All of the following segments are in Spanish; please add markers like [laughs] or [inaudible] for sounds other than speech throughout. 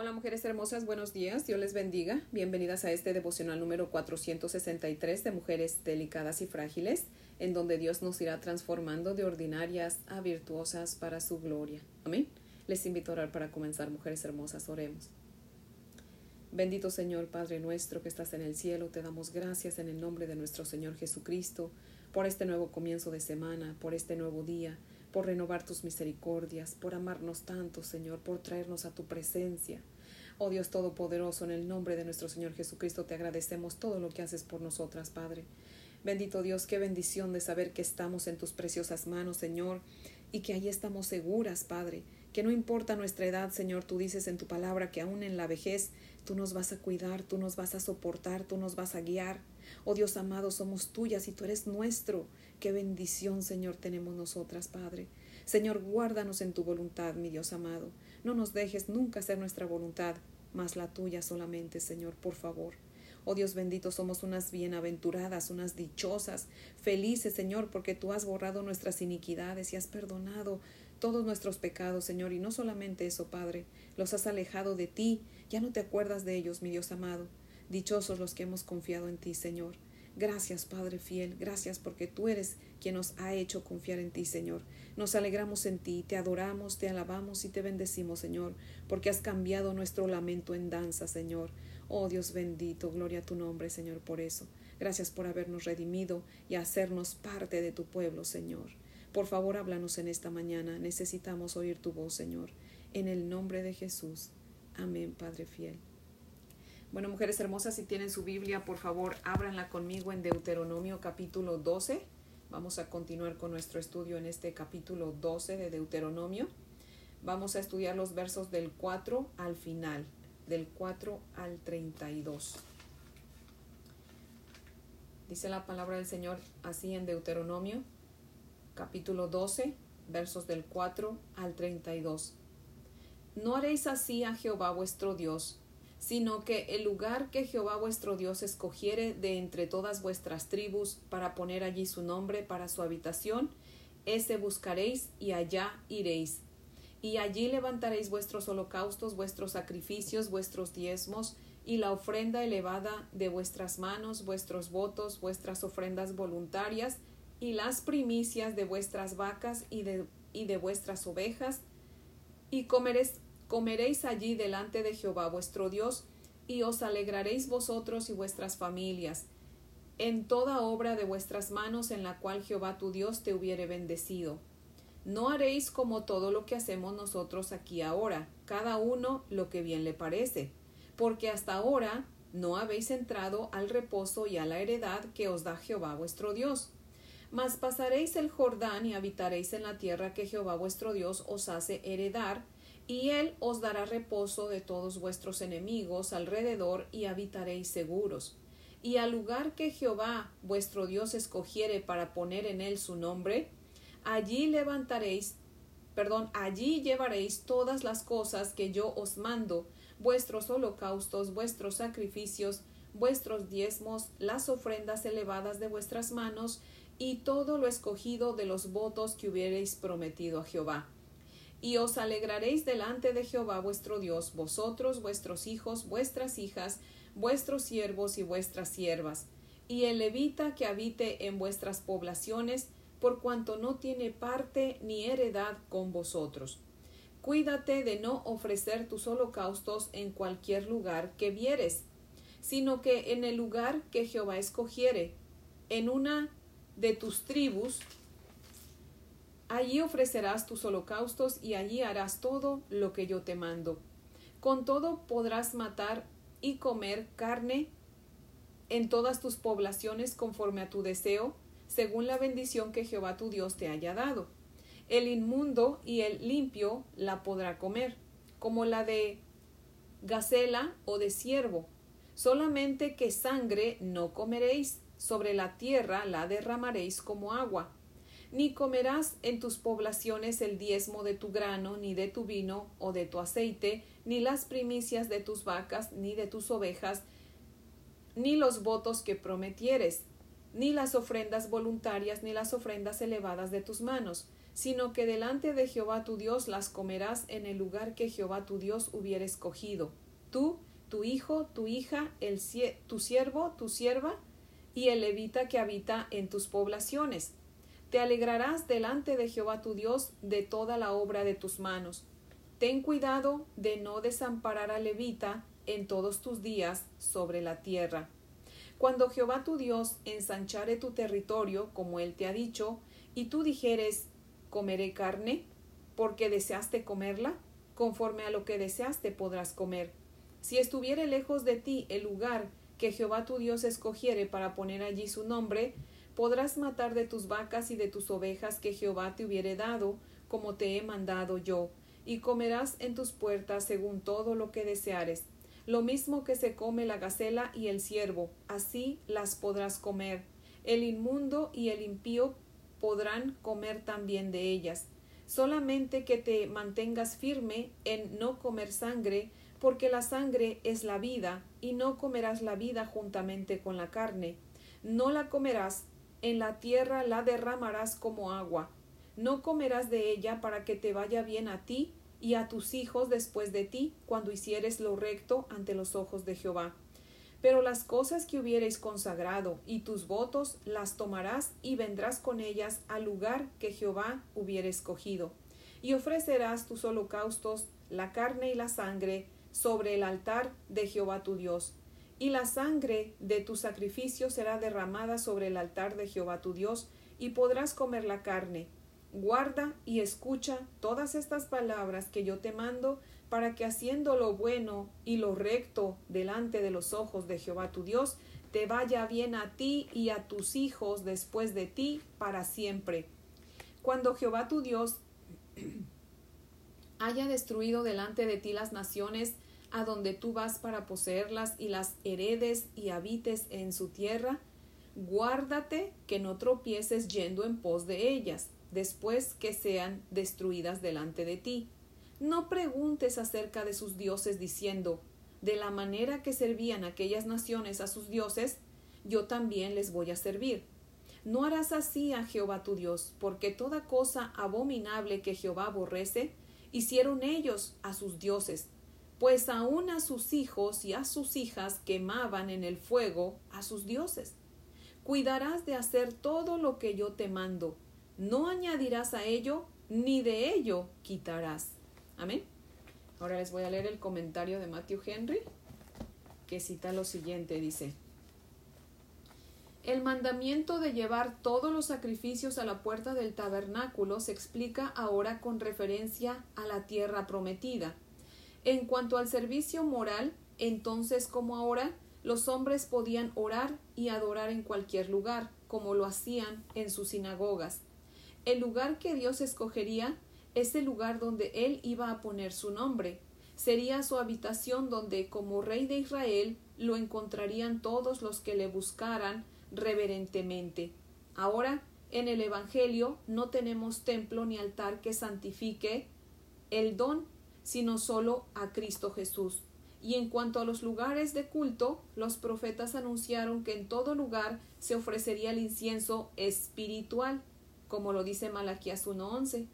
Hola mujeres hermosas, buenos días, Dios les bendiga. Bienvenidas a este devocional número 463 de Mujeres Delicadas y Frágiles, en donde Dios nos irá transformando de ordinarias a virtuosas para su gloria. Amén. Les invito a orar para comenzar, mujeres hermosas, oremos. Bendito Señor, Padre nuestro que estás en el cielo, te damos gracias en el nombre de nuestro Señor Jesucristo por este nuevo comienzo de semana, por este nuevo día por renovar tus misericordias, por amarnos tanto, Señor, por traernos a tu presencia. Oh Dios Todopoderoso, en el nombre de nuestro Señor Jesucristo te agradecemos todo lo que haces por nosotras, Padre. Bendito Dios, qué bendición de saber que estamos en tus preciosas manos, Señor, y que allí estamos seguras, Padre, que no importa nuestra edad, Señor, tú dices en tu palabra que aún en la vejez tú nos vas a cuidar, tú nos vas a soportar, tú nos vas a guiar. Oh Dios amado, somos tuyas y tú eres nuestro. Qué bendición, Señor, tenemos nosotras, Padre. Señor, guárdanos en tu voluntad, mi Dios amado. No nos dejes nunca hacer nuestra voluntad, mas la tuya solamente, Señor, por favor. Oh Dios bendito, somos unas bienaventuradas, unas dichosas, felices, Señor, porque tú has borrado nuestras iniquidades y has perdonado todos nuestros pecados, Señor. Y no solamente eso, Padre, los has alejado de ti, ya no te acuerdas de ellos, mi Dios amado. Dichosos los que hemos confiado en ti, Señor. Gracias, Padre fiel, gracias porque tú eres quien nos ha hecho confiar en ti, Señor. Nos alegramos en ti, te adoramos, te alabamos y te bendecimos, Señor, porque has cambiado nuestro lamento en danza, Señor. Oh Dios bendito, gloria a tu nombre, Señor, por eso. Gracias por habernos redimido y hacernos parte de tu pueblo, Señor. Por favor, háblanos en esta mañana. Necesitamos oír tu voz, Señor. En el nombre de Jesús. Amén, Padre fiel. Bueno, mujeres hermosas, si tienen su Biblia, por favor, ábranla conmigo en Deuteronomio capítulo 12. Vamos a continuar con nuestro estudio en este capítulo 12 de Deuteronomio. Vamos a estudiar los versos del 4 al final, del 4 al 32. Dice la palabra del Señor así en Deuteronomio, capítulo 12, versos del 4 al 32. No haréis así a Jehová vuestro Dios, sino que el lugar que Jehová vuestro Dios escogiere de entre todas vuestras tribus para poner allí su nombre para su habitación, ese buscaréis y allá iréis. Y allí levantaréis vuestros holocaustos, vuestros sacrificios, vuestros diezmos, y la ofrenda elevada de vuestras manos, vuestros votos, vuestras ofrendas voluntarias, y las primicias de vuestras vacas y de, y de vuestras ovejas, y comeréis comeréis allí delante de Jehová vuestro Dios, y os alegraréis vosotros y vuestras familias, en toda obra de vuestras manos en la cual Jehová tu Dios te hubiere bendecido. No haréis como todo lo que hacemos nosotros aquí ahora, cada uno lo que bien le parece, porque hasta ahora no habéis entrado al reposo y a la heredad que os da Jehová vuestro Dios. Mas pasaréis el Jordán y habitaréis en la tierra que Jehová vuestro Dios os hace heredar, y él os dará reposo de todos vuestros enemigos alrededor y habitaréis seguros. Y al lugar que Jehová vuestro Dios escogiere para poner en él su nombre, allí levantaréis, perdón, allí llevaréis todas las cosas que yo os mando, vuestros holocaustos, vuestros sacrificios, vuestros diezmos, las ofrendas elevadas de vuestras manos, y todo lo escogido de los votos que hubiereis prometido a Jehová y os alegraréis delante de Jehová vuestro Dios, vosotros, vuestros hijos, vuestras hijas, vuestros siervos y vuestras siervas, y el levita que habite en vuestras poblaciones, por cuanto no tiene parte ni heredad con vosotros. Cuídate de no ofrecer tus holocaustos en cualquier lugar que vieres, sino que en el lugar que Jehová escogiere, en una de tus tribus, Allí ofrecerás tus holocaustos y allí harás todo lo que yo te mando. Con todo podrás matar y comer carne en todas tus poblaciones conforme a tu deseo, según la bendición que Jehová tu Dios te haya dado. El inmundo y el limpio la podrá comer, como la de gacela o de ciervo. Solamente que sangre no comeréis, sobre la tierra la derramaréis como agua ni comerás en tus poblaciones el diezmo de tu grano, ni de tu vino o de tu aceite, ni las primicias de tus vacas, ni de tus ovejas, ni los votos que prometieres, ni las ofrendas voluntarias, ni las ofrendas elevadas de tus manos, sino que delante de Jehová tu Dios las comerás en el lugar que Jehová tu Dios hubiera escogido. Tú, tu hijo, tu hija, el, tu siervo, tu sierva, y el levita que habita en tus poblaciones. Te alegrarás delante de Jehová tu Dios de toda la obra de tus manos. Ten cuidado de no desamparar al levita en todos tus días sobre la tierra. Cuando Jehová tu Dios ensanchare tu territorio, como él te ha dicho, y tú dijeres, ¿Comeré carne? Porque deseaste comerla, conforme a lo que deseaste podrás comer. Si estuviere lejos de ti el lugar que Jehová tu Dios escogiere para poner allí su nombre, podrás matar de tus vacas y de tus ovejas que Jehová te hubiere dado, como te he mandado yo, y comerás en tus puertas según todo lo que deseares. Lo mismo que se come la gacela y el ciervo, así las podrás comer. El inmundo y el impío podrán comer también de ellas. Solamente que te mantengas firme en no comer sangre, porque la sangre es la vida, y no comerás la vida juntamente con la carne. No la comerás, en la tierra la derramarás como agua. No comerás de ella para que te vaya bien a ti y a tus hijos después de ti, cuando hicieres lo recto ante los ojos de Jehová. Pero las cosas que hubiereis consagrado y tus votos las tomarás y vendrás con ellas al lugar que Jehová hubiere escogido. Y ofrecerás tus holocaustos, la carne y la sangre, sobre el altar de Jehová tu Dios. Y la sangre de tu sacrificio será derramada sobre el altar de Jehová tu Dios, y podrás comer la carne. Guarda y escucha todas estas palabras que yo te mando para que haciendo lo bueno y lo recto delante de los ojos de Jehová tu Dios, te vaya bien a ti y a tus hijos después de ti para siempre. Cuando Jehová tu Dios haya destruido delante de ti las naciones a donde tú vas para poseerlas y las heredes y habites en su tierra, guárdate que no tropieces yendo en pos de ellas, después que sean destruidas delante de ti no preguntes acerca de sus dioses diciendo, de la manera que servían aquellas naciones a sus dioses, yo también les voy a servir. No harás así a Jehová tu Dios, porque toda cosa abominable que Jehová aborrece, hicieron ellos a sus dioses, pues aun a sus hijos y a sus hijas quemaban en el fuego a sus dioses. Cuidarás de hacer todo lo que yo te mando, no añadirás a ello, ni de ello quitarás. Amén. Ahora les voy a leer el comentario de Matthew Henry, que cita lo siguiente, dice, el mandamiento de llevar todos los sacrificios a la puerta del tabernáculo se explica ahora con referencia a la tierra prometida. En cuanto al servicio moral, entonces como ahora, los hombres podían orar y adorar en cualquier lugar, como lo hacían en sus sinagogas. El lugar que Dios escogería es el lugar donde él iba a poner su nombre. Sería su habitación donde, como rey de Israel, lo encontrarían todos los que le buscaran reverentemente. Ahora, en el Evangelio no tenemos templo ni altar que santifique el don, sino solo a Cristo Jesús. Y en cuanto a los lugares de culto, los profetas anunciaron que en todo lugar se ofrecería el incienso espiritual, como lo dice Malaquías 1.11.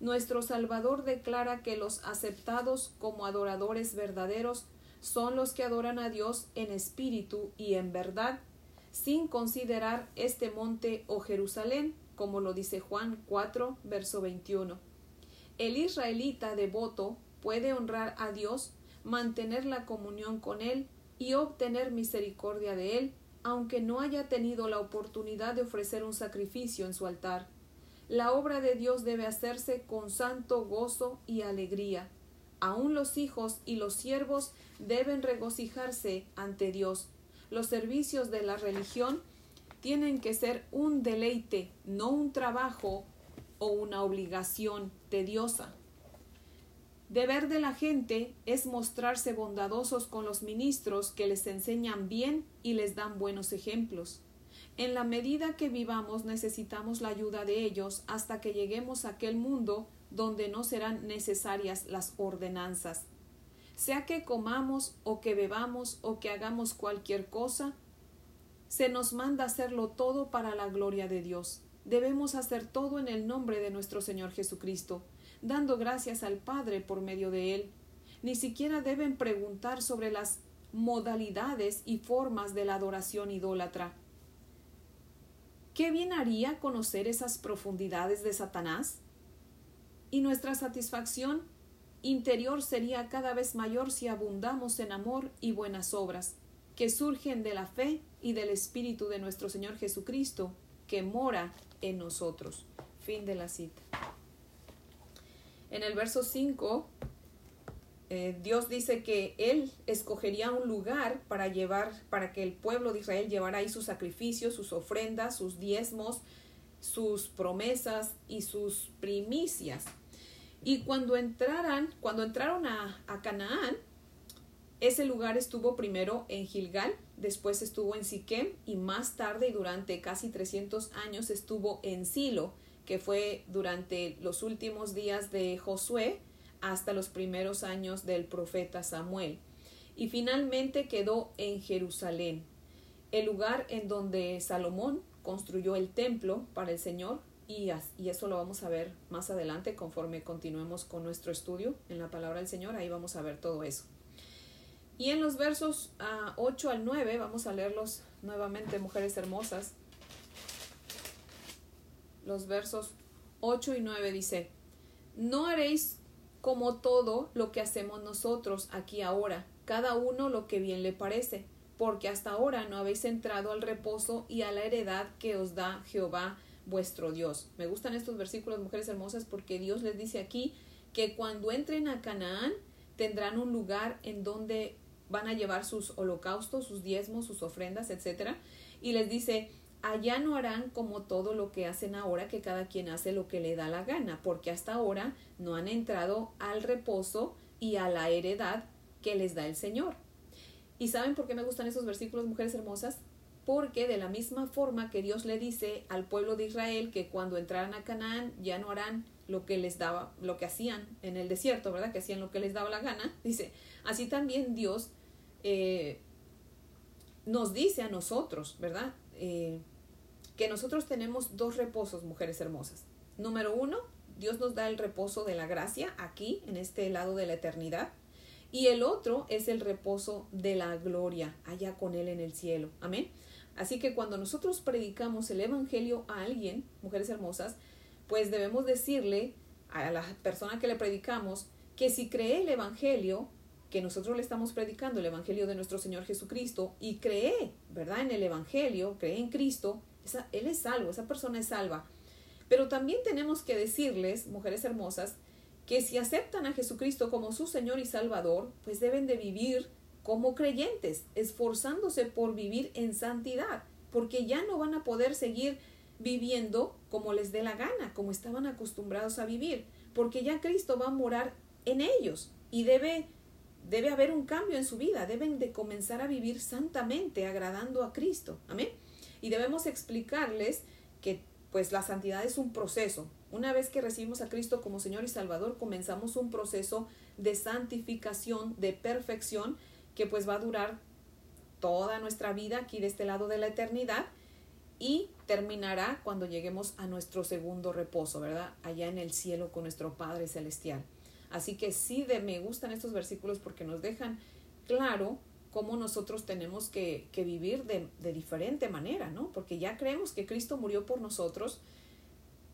Nuestro Salvador declara que los aceptados como adoradores verdaderos son los que adoran a Dios en espíritu y en verdad, sin considerar este monte o Jerusalén, como lo dice Juan 4, verso 21. El israelita devoto puede honrar a Dios, mantener la comunión con Él y obtener misericordia de Él, aunque no haya tenido la oportunidad de ofrecer un sacrificio en su altar. La obra de Dios debe hacerse con santo gozo y alegría. Aun los hijos y los siervos deben regocijarse ante Dios. Los servicios de la religión tienen que ser un deleite, no un trabajo o una obligación tediosa. Deber de la gente es mostrarse bondadosos con los ministros que les enseñan bien y les dan buenos ejemplos. En la medida que vivamos necesitamos la ayuda de ellos hasta que lleguemos a aquel mundo donde no serán necesarias las ordenanzas. Sea que comamos o que bebamos o que hagamos cualquier cosa, se nos manda hacerlo todo para la gloria de Dios. debemos hacer todo en el nombre de nuestro Señor Jesucristo, dando gracias al Padre por medio de Él. Ni siquiera deben preguntar sobre las modalidades y formas de la adoración idólatra. ¿Qué bien haría conocer esas profundidades de Satanás? Y nuestra satisfacción interior sería cada vez mayor si abundamos en amor y buenas obras, que surgen de la fe y del Espíritu de nuestro Señor Jesucristo, que mora en nosotros. Fin de la cita. En el verso 5, eh, Dios dice que Él escogería un lugar para llevar, para que el pueblo de Israel llevara ahí sus sacrificios, sus ofrendas, sus diezmos, sus promesas y sus primicias. Y cuando entraran, cuando entraron a, a Canaán, ese lugar estuvo primero en Gilgal, después estuvo en Siquem y más tarde y durante casi 300 años estuvo en Silo, que fue durante los últimos días de Josué hasta los primeros años del profeta Samuel. Y finalmente quedó en Jerusalén, el lugar en donde Salomón construyó el templo para el Señor y, eso lo vamos a ver más adelante conforme continuemos con nuestro estudio en la palabra del Señor, ahí vamos a ver todo eso. Y en los versos 8 ah, al 9, vamos a leerlos nuevamente, mujeres hermosas. Los versos 8 y 9 dice, no haréis como todo lo que hacemos nosotros aquí ahora, cada uno lo que bien le parece, porque hasta ahora no habéis entrado al reposo y a la heredad que os da Jehová vuestro Dios. Me gustan estos versículos, mujeres hermosas, porque Dios les dice aquí que cuando entren a Canaán tendrán un lugar en donde van a llevar sus holocaustos, sus diezmos, sus ofrendas, etcétera, y les dice, allá no harán como todo lo que hacen ahora, que cada quien hace lo que le da la gana, porque hasta ahora no han entrado al reposo y a la heredad que les da el Señor. ¿Y saben por qué me gustan esos versículos, mujeres hermosas? Porque de la misma forma que Dios le dice al pueblo de Israel que cuando entraran a Canaán ya no harán lo que les daba, lo que hacían en el desierto, ¿verdad? Que hacían lo que les daba la gana. [laughs] Dice, así también Dios eh, nos dice a nosotros, ¿verdad? Eh, que nosotros tenemos dos reposos, mujeres hermosas. Número uno, Dios nos da el reposo de la gracia aquí, en este lado de la eternidad. Y el otro es el reposo de la gloria, allá con Él en el cielo. Amén. Así que cuando nosotros predicamos el Evangelio a alguien, mujeres hermosas, pues debemos decirle a la persona que le predicamos que si cree el Evangelio, que nosotros le estamos predicando el Evangelio de nuestro Señor Jesucristo y cree, ¿verdad? En el Evangelio, cree en Cristo, esa, Él es salvo, esa persona es salva. Pero también tenemos que decirles, mujeres hermosas, que si aceptan a Jesucristo como su Señor y Salvador, pues deben de vivir como creyentes, esforzándose por vivir en santidad, porque ya no van a poder seguir viviendo como les dé la gana, como estaban acostumbrados a vivir, porque ya Cristo va a morar en ellos y debe Debe haber un cambio en su vida, deben de comenzar a vivir santamente, agradando a Cristo. Amén. Y debemos explicarles que pues la santidad es un proceso. Una vez que recibimos a Cristo como Señor y Salvador, comenzamos un proceso de santificación, de perfección, que pues va a durar toda nuestra vida aquí de este lado de la eternidad y terminará cuando lleguemos a nuestro segundo reposo, ¿verdad? Allá en el cielo con nuestro Padre Celestial. Así que sí de, me gustan estos versículos porque nos dejan claro cómo nosotros tenemos que, vivir de, diferente manera, ¿no? Porque ya creemos que Cristo murió por nosotros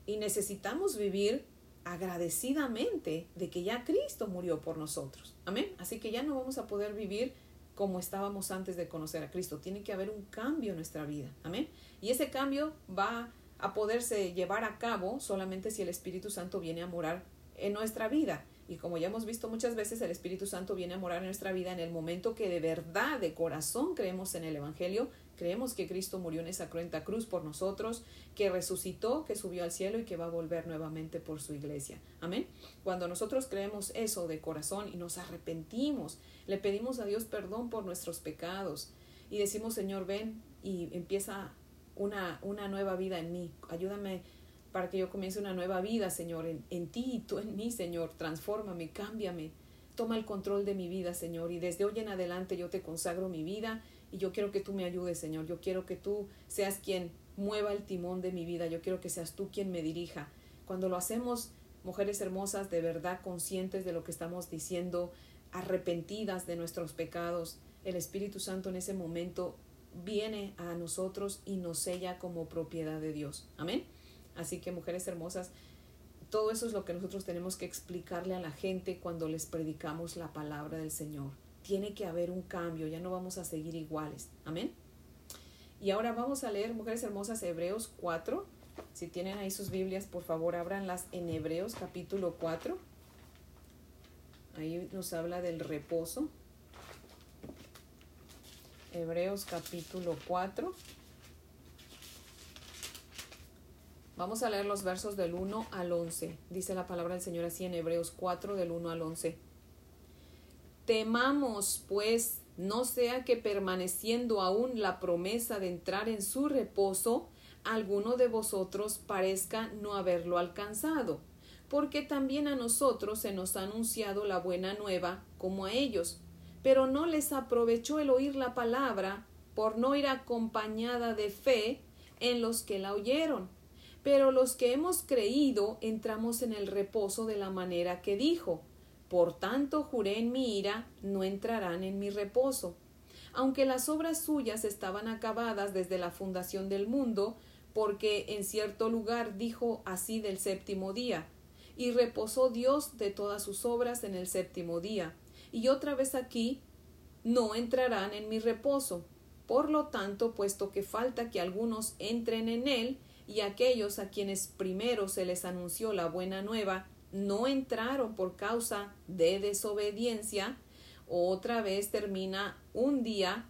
y necesitamos vivir agradecidamente de que ya Cristo murió por nosotros. Amén. Así que ya no vamos a poder vivir como estábamos antes de conocer a Cristo. Tiene que haber un cambio en nuestra vida. Amén. Y ese cambio va a poderse llevar a cabo solamente si el Espíritu Santo viene a morar en nuestra vida. Y como ya hemos visto muchas veces, el Espíritu Santo viene a morar en nuestra vida en el momento que de verdad, de corazón, creemos en el Evangelio, creemos que Cristo murió en esa cruenta cruz por nosotros, que resucitó, que subió al cielo y que va a volver nuevamente por su iglesia. Amén. Cuando nosotros creemos eso de corazón y nos arrepentimos, le pedimos a Dios perdón por nuestros pecados y decimos, Señor, ven y empieza una, una nueva vida en mí. Ayúdame para que yo comience una nueva vida, Señor, en, en ti y tú en mí, Señor. Transfórmame, cámbiame. Toma el control de mi vida, Señor. Y desde hoy en adelante yo te consagro mi vida y yo quiero que tú me ayudes, Señor. Yo quiero que tú seas quien mueva el timón de mi vida, yo quiero que seas tú quien me dirija. Cuando lo hacemos, mujeres hermosas, de verdad conscientes de lo que estamos diciendo, arrepentidas de nuestros pecados, el Espíritu Santo en ese momento viene a nosotros y nos sella como propiedad de Dios. Amén. Así que mujeres hermosas, todo eso es lo que nosotros tenemos que explicarle a la gente cuando les predicamos la palabra del Señor. Tiene que haber un cambio, ya no vamos a seguir iguales. Amén. Y ahora vamos a leer, mujeres hermosas, Hebreos 4. Si tienen ahí sus Biblias, por favor, ábranlas en Hebreos capítulo 4. Ahí nos habla del reposo. Hebreos capítulo 4. Vamos a leer los versos del 1 al 11. Dice la palabra del Señor así en Hebreos 4 del 1 al 11. Temamos, pues, no sea que permaneciendo aún la promesa de entrar en su reposo, alguno de vosotros parezca no haberlo alcanzado, porque también a nosotros se nos ha anunciado la buena nueva como a ellos pero no les aprovechó el oír la palabra por no ir acompañada de fe en los que la oyeron. Pero los que hemos creído entramos en el reposo de la manera que dijo. Por tanto juré en mi ira, no entrarán en mi reposo. Aunque las obras suyas estaban acabadas desde la fundación del mundo, porque en cierto lugar dijo así del séptimo día, y reposó Dios de todas sus obras en el séptimo día y otra vez aquí no entrarán en mi reposo. Por lo tanto, puesto que falta que algunos entren en él, y aquellos a quienes primero se les anunció la buena nueva no entraron por causa de desobediencia, otra vez termina un día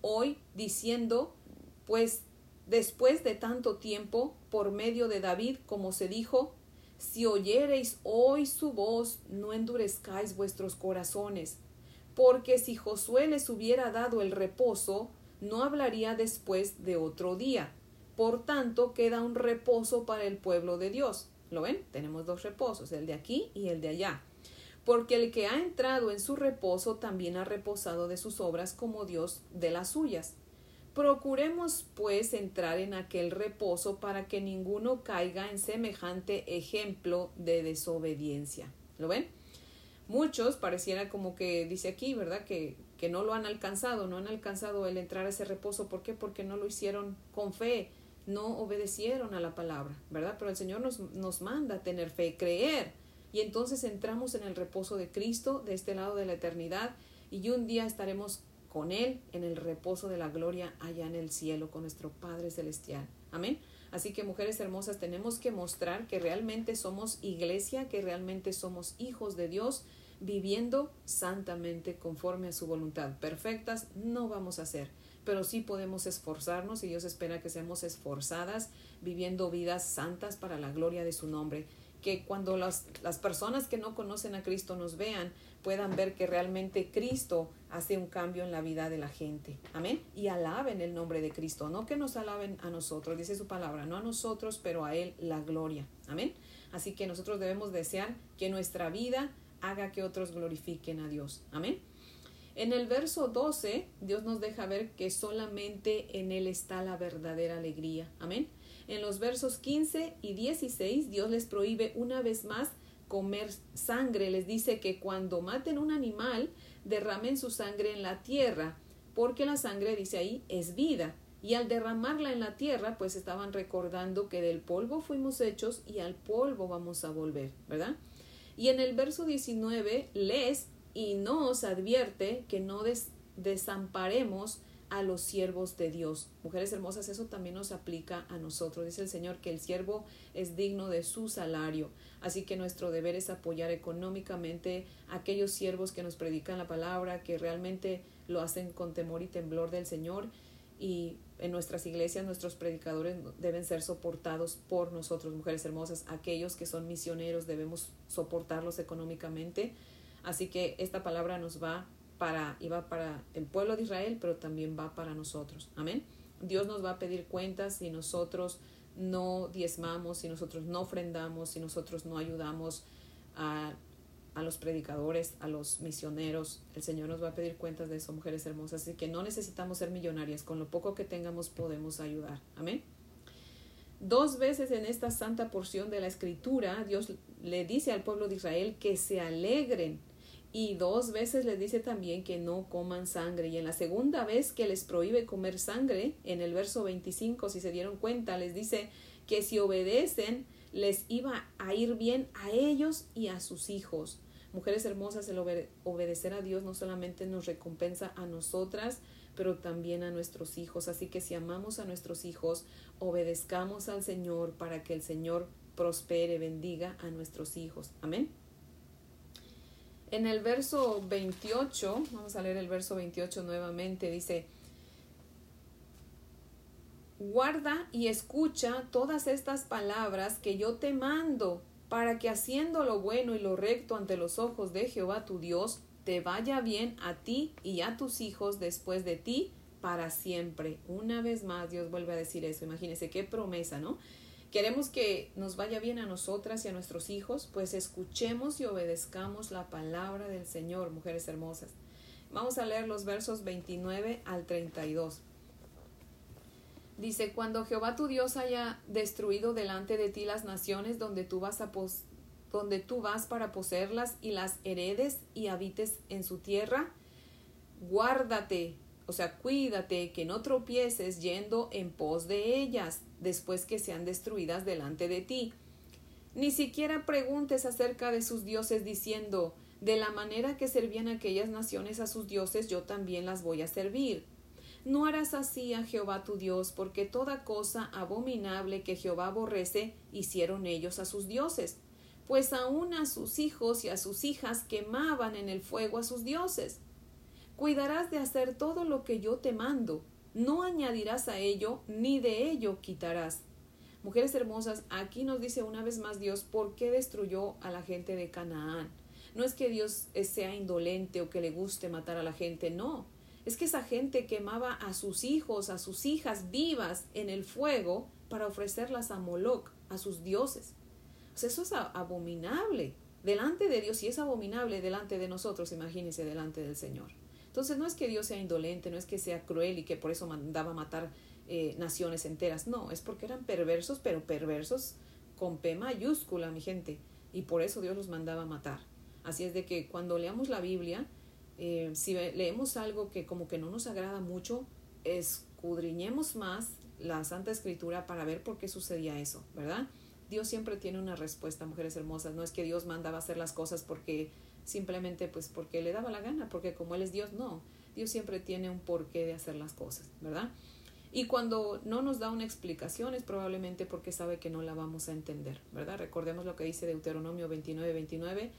hoy diciendo, pues después de tanto tiempo, por medio de David, como se dijo, si oyereis hoy su voz, no endurezcáis vuestros corazones, porque si Josué les hubiera dado el reposo, no hablaría después de otro día. Por tanto, queda un reposo para el pueblo de Dios. ¿Lo ven? Tenemos dos reposos, el de aquí y el de allá. Porque el que ha entrado en su reposo también ha reposado de sus obras como Dios de las suyas. Procuremos, pues, entrar en aquel reposo para que ninguno caiga en semejante ejemplo de desobediencia. ¿Lo ven? Muchos pareciera como que dice aquí, ¿verdad? Que, que no lo han alcanzado, no han alcanzado el entrar a ese reposo. ¿Por qué? Porque no lo hicieron con fe, no obedecieron a la palabra, ¿verdad? Pero el Señor nos, nos manda tener fe, creer. Y entonces entramos en el reposo de Cristo, de este lado de la eternidad, y un día estaremos con Él en el reposo de la gloria allá en el cielo con nuestro Padre Celestial. Amén. Así que mujeres hermosas tenemos que mostrar que realmente somos iglesia, que realmente somos hijos de Dios, viviendo santamente conforme a su voluntad. Perfectas no vamos a ser, pero sí podemos esforzarnos y Dios espera que seamos esforzadas viviendo vidas santas para la gloria de su nombre que cuando las, las personas que no conocen a Cristo nos vean, puedan ver que realmente Cristo hace un cambio en la vida de la gente. Amén. Y alaben el nombre de Cristo. No que nos alaben a nosotros, dice su palabra, no a nosotros, pero a Él la gloria. Amén. Así que nosotros debemos desear que nuestra vida haga que otros glorifiquen a Dios. Amén. En el verso 12, Dios nos deja ver que solamente en Él está la verdadera alegría. Amén. En los versos 15 y 16, Dios les prohíbe una vez más comer sangre. Les dice que cuando maten un animal, derramen su sangre en la tierra, porque la sangre, dice ahí, es vida. Y al derramarla en la tierra, pues estaban recordando que del polvo fuimos hechos y al polvo vamos a volver, ¿verdad? Y en el verso 19 les y nos advierte que no desamparemos a los siervos de Dios. Mujeres hermosas, eso también nos aplica a nosotros. Dice el Señor que el siervo es digno de su salario. Así que nuestro deber es apoyar económicamente a aquellos siervos que nos predican la palabra, que realmente lo hacen con temor y temblor del Señor. Y en nuestras iglesias nuestros predicadores deben ser soportados por nosotros, mujeres hermosas. Aquellos que son misioneros debemos soportarlos económicamente. Así que esta palabra nos va para, y va para el pueblo de Israel, pero también va para nosotros. Amén. Dios nos va a pedir cuentas si nosotros no diezmamos, si nosotros no ofrendamos, si nosotros no ayudamos a, a los predicadores, a los misioneros. El Señor nos va a pedir cuentas de eso, mujeres hermosas. Así que no necesitamos ser millonarias. Con lo poco que tengamos podemos ayudar. Amén. Dos veces en esta santa porción de la escritura, Dios le dice al pueblo de Israel que se alegren y dos veces les dice también que no coman sangre. Y en la segunda vez que les prohíbe comer sangre, en el verso 25, si se dieron cuenta, les dice que si obedecen, les iba a ir bien a ellos y a sus hijos. Mujeres hermosas, el obedecer a Dios no solamente nos recompensa a nosotras, pero también a nuestros hijos. Así que si amamos a nuestros hijos, obedezcamos al Señor para que el Señor prospere, bendiga a nuestros hijos. Amén. En el verso 28, vamos a leer el verso 28 nuevamente, dice, guarda y escucha todas estas palabras que yo te mando, para que haciendo lo bueno y lo recto ante los ojos de Jehová tu Dios, te vaya bien a ti y a tus hijos después de ti para siempre. Una vez más Dios vuelve a decir eso. Imagínense qué promesa, ¿no? Queremos que nos vaya bien a nosotras y a nuestros hijos, pues escuchemos y obedezcamos la palabra del Señor, mujeres hermosas. Vamos a leer los versos 29 al 32. Dice, cuando Jehová tu Dios haya destruido delante de ti las naciones donde tú vas a pos donde tú vas para poseerlas y las heredes y habites en su tierra, guárdate, o sea, cuídate que no tropieces yendo en pos de ellas después que sean destruidas delante de ti. Ni siquiera preguntes acerca de sus dioses diciendo, de la manera que servían aquellas naciones a sus dioses, yo también las voy a servir. No harás así a Jehová tu Dios, porque toda cosa abominable que Jehová aborrece hicieron ellos a sus dioses pues aun a sus hijos y a sus hijas quemaban en el fuego a sus dioses. Cuidarás de hacer todo lo que yo te mando, no añadirás a ello, ni de ello quitarás. Mujeres hermosas, aquí nos dice una vez más Dios por qué destruyó a la gente de Canaán. No es que Dios sea indolente o que le guste matar a la gente, no. Es que esa gente quemaba a sus hijos, a sus hijas vivas en el fuego para ofrecerlas a Moloch, a sus dioses. Eso es abominable delante de Dios y es abominable delante de nosotros, imagínense, delante del Señor. Entonces no es que Dios sea indolente, no es que sea cruel y que por eso mandaba matar eh, naciones enteras, no, es porque eran perversos, pero perversos con P mayúscula, mi gente, y por eso Dios los mandaba matar. Así es de que cuando leamos la Biblia, eh, si leemos algo que como que no nos agrada mucho, escudriñemos más la Santa Escritura para ver por qué sucedía eso, ¿verdad? Dios siempre tiene una respuesta, mujeres hermosas. No es que Dios mandaba hacer las cosas porque simplemente pues porque le daba la gana, porque como Él es Dios, no. Dios siempre tiene un porqué de hacer las cosas, ¿verdad? Y cuando no nos da una explicación es probablemente porque sabe que no la vamos a entender, ¿verdad? Recordemos lo que dice Deuteronomio 29, 29.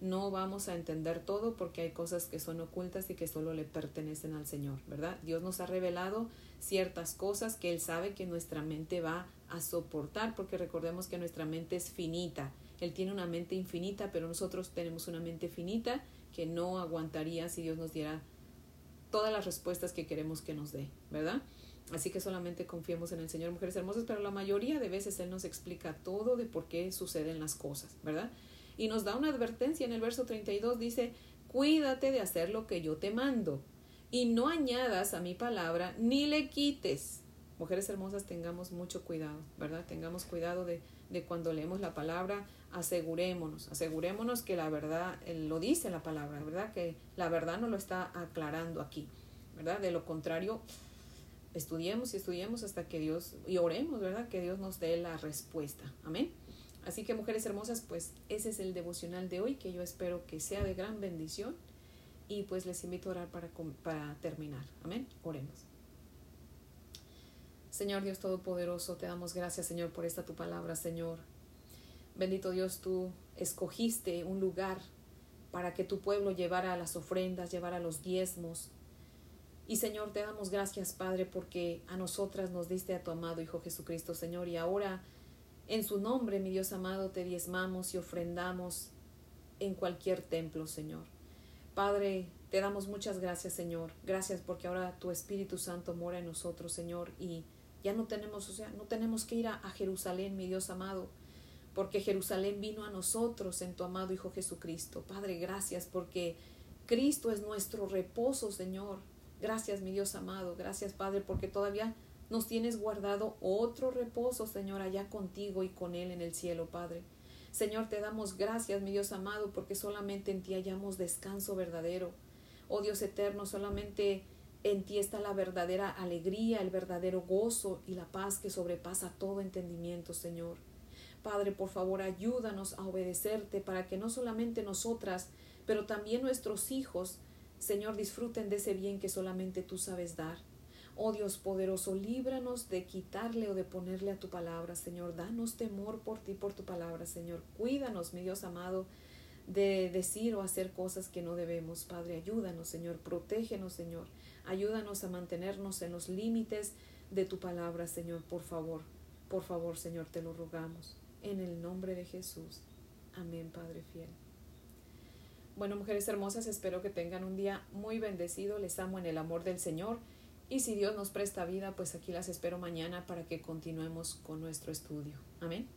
No vamos a entender todo porque hay cosas que son ocultas y que solo le pertenecen al Señor, ¿verdad? Dios nos ha revelado ciertas cosas que Él sabe que nuestra mente va a soportar, porque recordemos que nuestra mente es finita. Él tiene una mente infinita, pero nosotros tenemos una mente finita que no aguantaría si Dios nos diera todas las respuestas que queremos que nos dé, ¿verdad? Así que solamente confiemos en el Señor, mujeres hermosas, pero la mayoría de veces Él nos explica todo de por qué suceden las cosas, ¿verdad? Y nos da una advertencia en el verso 32, dice, cuídate de hacer lo que yo te mando, y no añadas a mi palabra, ni le quites mujeres hermosas, tengamos mucho cuidado, ¿verdad? Tengamos cuidado de, de cuando leemos la palabra, asegurémonos, asegurémonos que la verdad lo dice la palabra, ¿verdad? Que la verdad no lo está aclarando aquí, ¿verdad? De lo contrario, estudiemos y estudiemos hasta que Dios, y oremos, ¿verdad? Que Dios nos dé la respuesta. Amén. Así que mujeres hermosas, pues ese es el devocional de hoy que yo espero que sea de gran bendición y pues les invito a orar para, para terminar. Amén. Oremos. Señor Dios Todopoderoso, te damos gracias, Señor, por esta tu palabra, Señor. Bendito Dios, tú escogiste un lugar para que tu pueblo llevara las ofrendas, llevara los diezmos. Y Señor, te damos gracias, Padre, porque a nosotras nos diste a tu amado Hijo Jesucristo, Señor, y ahora en su nombre, mi Dios amado, te diezmamos y ofrendamos en cualquier templo, Señor. Padre, te damos muchas gracias, Señor. Gracias porque ahora tu Espíritu Santo mora en nosotros, Señor, y ya no tenemos, o sea, no tenemos que ir a, Jerusalén, mi Dios amado, porque Jerusalén vino a nosotros en tu amado Hijo Jesucristo. Padre, gracias porque Cristo es nuestro reposo, Señor. Gracias, mi Dios amado. Gracias, Padre, porque todavía Nos tienes guardado otro reposo, Señor, allá contigo y con Él en el cielo, Padre. Señor, te damos gracias, mi Dios amado, porque solamente en ti hallamos descanso verdadero. Oh Dios eterno, solamente en ti está la verdadera alegría, el verdadero gozo y la paz que sobrepasa todo entendimiento, Señor. Padre, por favor, ayúdanos a obedecerte para que no solamente nosotras, pero también nuestros hijos, Señor, disfruten de ese bien que solamente tú sabes dar. Oh Dios poderoso, líbranos de quitarle o de ponerle a tu palabra, Señor. Danos temor por ti, por tu palabra, Señor. Cuídanos, mi Dios amado, de decir o hacer cosas que no debemos. Padre, ayúdanos, Señor. Protégenos, Señor. Ayúdanos a mantenernos en los límites de tu palabra, Señor. Por favor, por favor, Señor, te lo rogamos. En el nombre de Jesús. Amén, Padre fiel. Bueno, mujeres hermosas, espero que tengan un día muy bendecido. Les amo en el amor del Señor. Y si Dios nos presta vida, pues aquí las espero mañana para que continuemos con nuestro estudio. Amén.